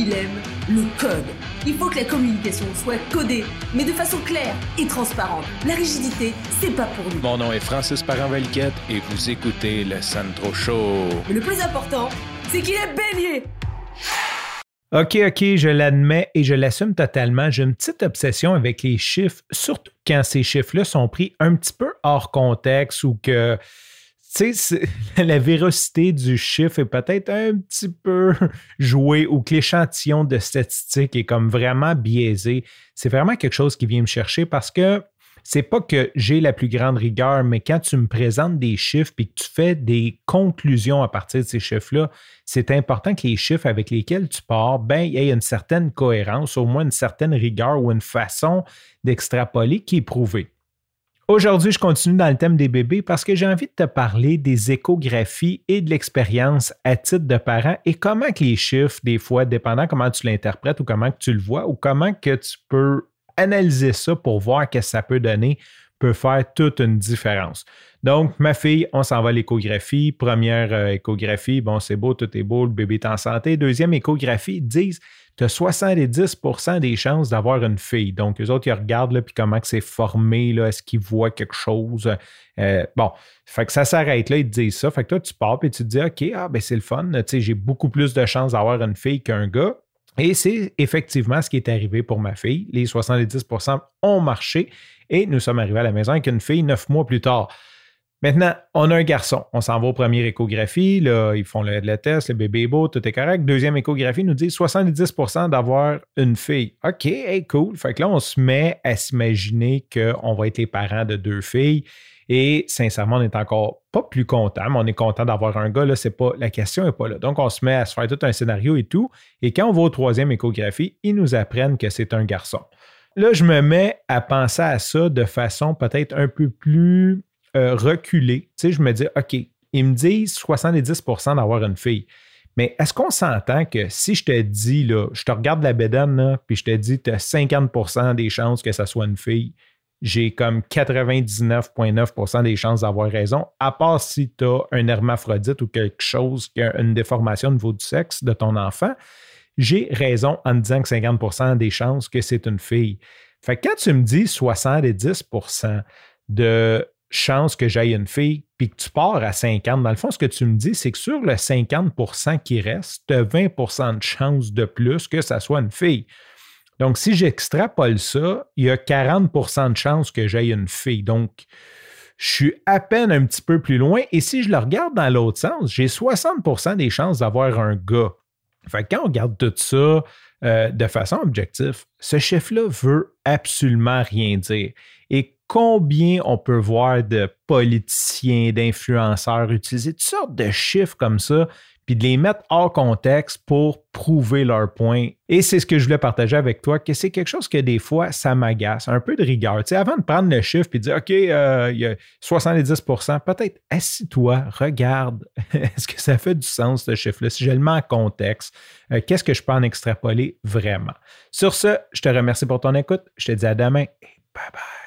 il aime le code. Il faut que la communication soit codée, mais de façon claire et transparente. La rigidité, c'est pas pour nous. Mon nom est Francis Parent-Valquette et vous écoutez le Sandro Show. Mais le plus important, c'est qu'il est bélier. OK, OK, je l'admets et je l'assume totalement. J'ai une petite obsession avec les chiffres, surtout quand ces chiffres-là sont pris un petit peu hors contexte ou que tu sais, la véracité du chiffre est peut-être un petit peu jouée ou que l'échantillon de statistiques est comme vraiment biaisé. C'est vraiment quelque chose qui vient me chercher parce que c'est pas que j'ai la plus grande rigueur, mais quand tu me présentes des chiffres et que tu fais des conclusions à partir de ces chiffres-là, c'est important que les chiffres avec lesquels tu pars, ben, il une certaine cohérence, au moins une certaine rigueur ou une façon d'extrapoler qui est prouvée. Aujourd'hui, je continue dans le thème des bébés parce que j'ai envie de te parler des échographies et de l'expérience à titre de parent et comment les chiffres, des fois, dépendant comment tu l'interprètes ou comment tu le vois ou comment que tu peux analyser ça pour voir ce que ça peut donner, peut faire toute une différence. Donc, ma fille, on s'en va à l'échographie. Première euh, échographie, bon, c'est beau, tout est beau, le bébé est en santé. Deuxième échographie, ils disent tu as 70% des chances d'avoir une fille. Donc, les autres, ils regardent, là, puis comment c'est formé, là, est-ce qu'ils voient quelque chose. Euh, bon, fait que ça s'arrête là, ils te disent ça. Fait que toi, tu pars, et tu te dis, OK, ah, ben c'est le fun, j'ai beaucoup plus de chances d'avoir une fille qu'un gars. Et c'est effectivement ce qui est arrivé pour ma fille. Les 70% ont marché et nous sommes arrivés à la maison avec une fille neuf mois plus tard. Maintenant, on a un garçon. On s'en va aux premières échographies. Là, ils font le, test, le bébé est beau, tout est correct. Deuxième échographie nous dit 70% d'avoir une fille. OK, hey, cool. Fait que là, on se met à s'imaginer qu'on va être les parents de deux filles. Et sincèrement, on n'est encore pas plus content, mais on est content d'avoir un gars. Là, c'est la question n'est pas là. Donc, on se met à se faire tout un scénario et tout. Et quand on va aux troisième échographie, ils nous apprennent que c'est un garçon. Là, je me mets à penser à ça de façon peut-être un peu plus euh, reculer, tu je me dis, OK, ils me disent 70% d'avoir une fille. Mais est-ce qu'on s'entend que si je te dis, là, je te regarde la bédane, puis je te dis, tu as 50% des chances que ça soit une fille, j'ai comme 99,9% des chances d'avoir raison, à part si tu as un hermaphrodite ou quelque chose qui a une déformation au niveau du sexe de ton enfant, j'ai raison en disant que 50% des chances que c'est une fille. Fait que quand tu me dis 70% de chance que j'aille une fille, puis que tu pars à 50, dans le fond, ce que tu me dis, c'est que sur le 50% qui reste, tu as 20% de chance de plus que ça soit une fille. Donc, si j'extrapole ça, il y a 40% de chance que j'aille une fille. Donc, je suis à peine un petit peu plus loin. Et si je le regarde dans l'autre sens, j'ai 60% des chances d'avoir un gars. Fait que quand on regarde tout ça euh, de façon objective, ce chiffre-là veut absolument rien dire. Et combien on peut voir de politiciens, d'influenceurs utiliser toutes sortes de chiffres comme ça, puis de les mettre hors contexte pour prouver leur point. Et c'est ce que je voulais partager avec toi, que c'est quelque chose que des fois, ça m'agace, un peu de rigueur. Tu sais, avant de prendre le chiffre et de dire, OK, euh, il y a 70% peut-être assis-toi, regarde, est-ce que ça fait du sens, ce chiffre-là? Si je le mets en contexte, euh, qu'est-ce que je peux en extrapoler vraiment? Sur ce, je te remercie pour ton écoute. Je te dis à demain et bye bye.